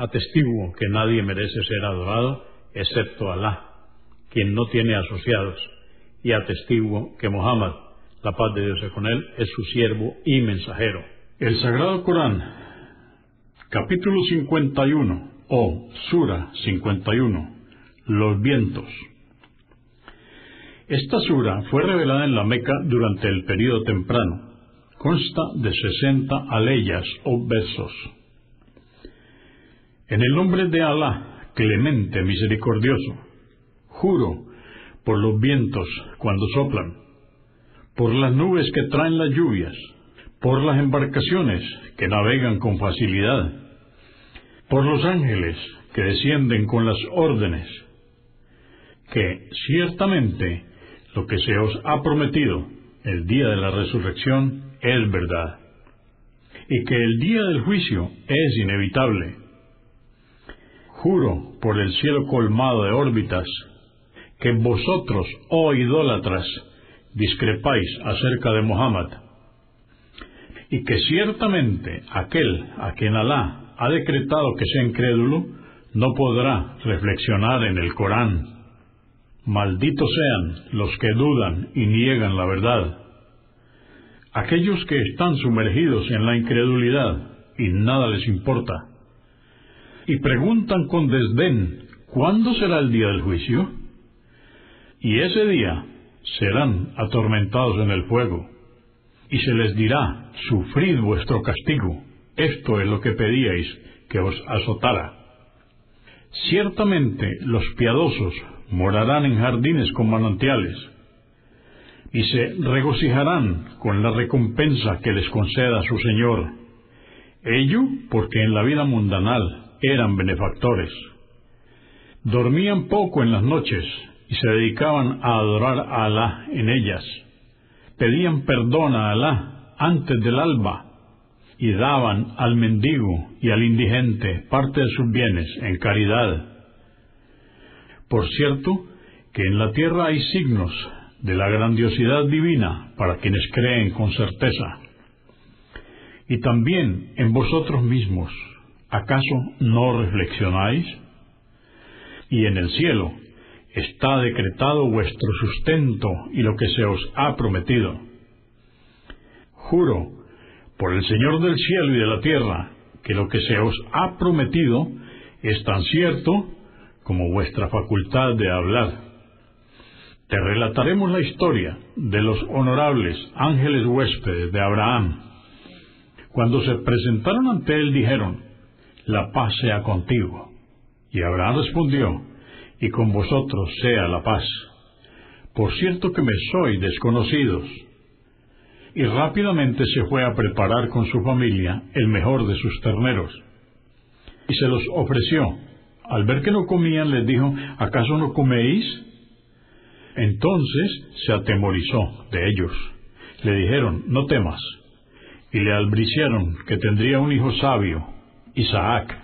Atestiguo que nadie merece ser adorado excepto Alá, quien no tiene asociados, y atestiguo que Muhammad, la paz de Dios es con él, es su siervo y mensajero. El Sagrado Corán, capítulo 51, o Sura 51, los vientos. Esta sura fue revelada en la Meca durante el período temprano. Consta de 60 aleyas o versos. En el nombre de Alá, clemente, misericordioso, juro por los vientos cuando soplan, por las nubes que traen las lluvias, por las embarcaciones que navegan con facilidad, por los ángeles que descienden con las órdenes, que ciertamente lo que se os ha prometido el día de la resurrección es verdad, y que el día del juicio es inevitable Juro por el cielo colmado de órbitas, que vosotros, oh idólatras, discrepáis acerca de Muhammad, y que ciertamente aquel a quien Alá ha decretado que sea incrédulo, no podrá reflexionar en el Corán. Malditos sean los que dudan y niegan la verdad. Aquellos que están sumergidos en la incredulidad y nada les importa y preguntan con desdén, ¿cuándo será el día del juicio? Y ese día serán atormentados en el fuego, y se les dirá, sufrid vuestro castigo, esto es lo que pedíais que os azotara. Ciertamente los piadosos morarán en jardines con manantiales, y se regocijarán con la recompensa que les conceda su Señor. Ello porque en la vida mundanal eran benefactores. Dormían poco en las noches y se dedicaban a adorar a Alá en ellas. Pedían perdón a Alá antes del alba y daban al mendigo y al indigente parte de sus bienes en caridad. Por cierto, que en la tierra hay signos de la grandiosidad divina para quienes creen con certeza. Y también en vosotros mismos ¿acaso no reflexionáis? Y en el cielo está decretado vuestro sustento y lo que se os ha prometido. Juro por el Señor del cielo y de la tierra que lo que se os ha prometido es tan cierto como vuestra facultad de hablar. Te relataremos la historia de los honorables ángeles huéspedes de Abraham. Cuando se presentaron ante él dijeron, la paz sea contigo. Y Abraham respondió, y con vosotros sea la paz. Por cierto que me soy desconocidos. Y rápidamente se fue a preparar con su familia el mejor de sus terneros. Y se los ofreció. Al ver que no comían, les dijo, ¿acaso no coméis? Entonces se atemorizó de ellos. Le dijeron, no temas. Y le albriciaron que tendría un hijo sabio, Isaac.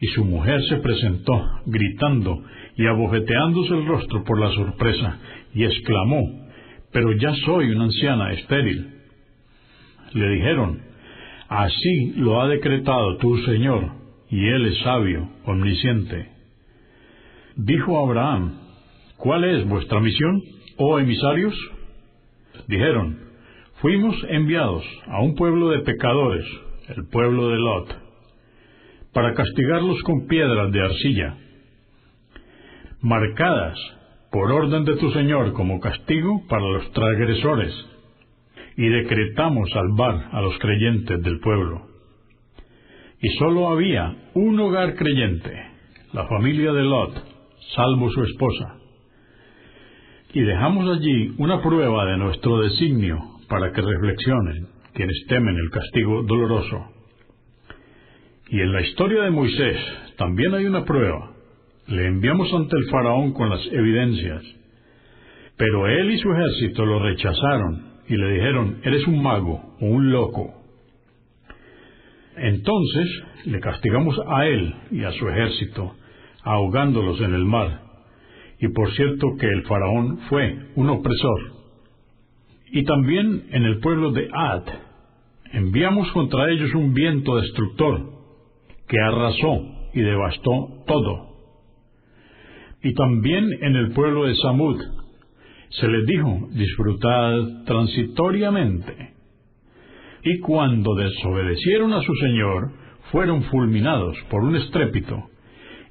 Y su mujer se presentó, gritando y abofeteándose el rostro por la sorpresa, y exclamó, Pero ya soy una anciana estéril. Le dijeron, Así lo ha decretado tu Señor, y Él es sabio, omnisciente. Dijo Abraham, ¿Cuál es vuestra misión, oh emisarios? Dijeron, Fuimos enviados a un pueblo de pecadores, el pueblo de Lot para castigarlos con piedras de arcilla. marcadas por orden de tu Señor como castigo para los transgresores, y decretamos salvar a los creyentes del pueblo. Y sólo había un hogar creyente, la familia de Lot, salvo su esposa. Y dejamos allí una prueba de nuestro designio para que reflexionen quienes temen el castigo doloroso. Y en la historia de Moisés también hay una prueba. Le enviamos ante el faraón con las evidencias. Pero él y su ejército lo rechazaron y le dijeron, eres un mago o un loco. Entonces le castigamos a él y a su ejército, ahogándolos en el mar. Y por cierto que el faraón fue un opresor. Y también en el pueblo de Ad, enviamos contra ellos un viento destructor que arrasó y devastó todo. Y también en el pueblo de Samud se les dijo, disfrutad transitoriamente. Y cuando desobedecieron a su Señor, fueron fulminados por un estrépito,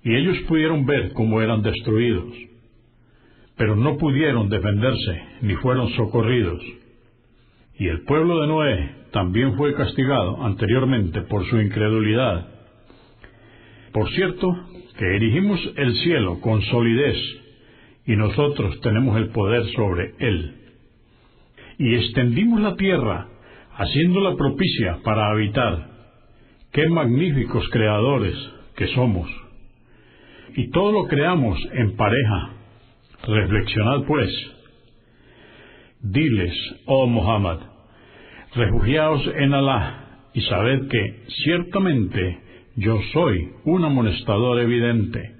y ellos pudieron ver cómo eran destruidos. Pero no pudieron defenderse, ni fueron socorridos. Y el pueblo de Noé también fue castigado anteriormente por su incredulidad. Por cierto, que erigimos el cielo con solidez, y nosotros tenemos el poder sobre él. Y extendimos la tierra, haciéndola propicia para habitar. Qué magníficos creadores que somos. Y todo lo creamos en pareja. Reflexionad pues. Diles, oh Muhammad, refugiaos en Alá y sabed que ciertamente yo soy un amonestador evidente.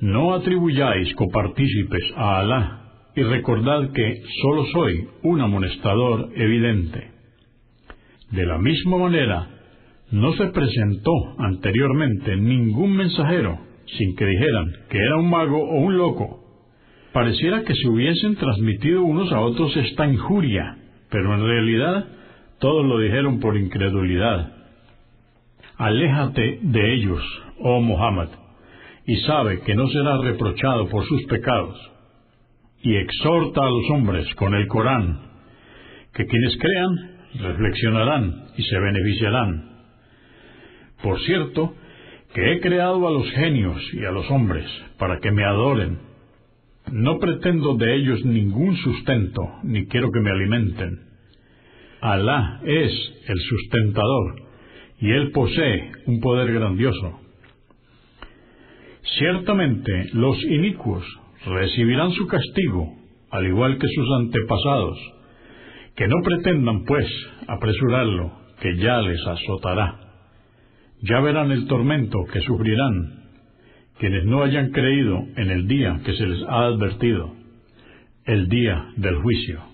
No atribuyáis copartícipes a Alá y recordad que solo soy un amonestador evidente. De la misma manera, no se presentó anteriormente ningún mensajero sin que dijeran que era un mago o un loco. Pareciera que se hubiesen transmitido unos a otros esta injuria, pero en realidad todos lo dijeron por incredulidad. Aléjate de ellos, oh Muhammad, y sabe que no será reprochado por sus pecados. Y exhorta a los hombres con el Corán, que quienes crean reflexionarán y se beneficiarán. Por cierto, que he creado a los genios y a los hombres para que me adoren. No pretendo de ellos ningún sustento, ni quiero que me alimenten. Alá es el sustentador, y Él posee un poder grandioso. Ciertamente los inicuos recibirán su castigo, al igual que sus antepasados, que no pretendan, pues, apresurarlo, que ya les azotará. Ya verán el tormento que sufrirán quienes no hayan creído en el día que se les ha advertido, el día del juicio.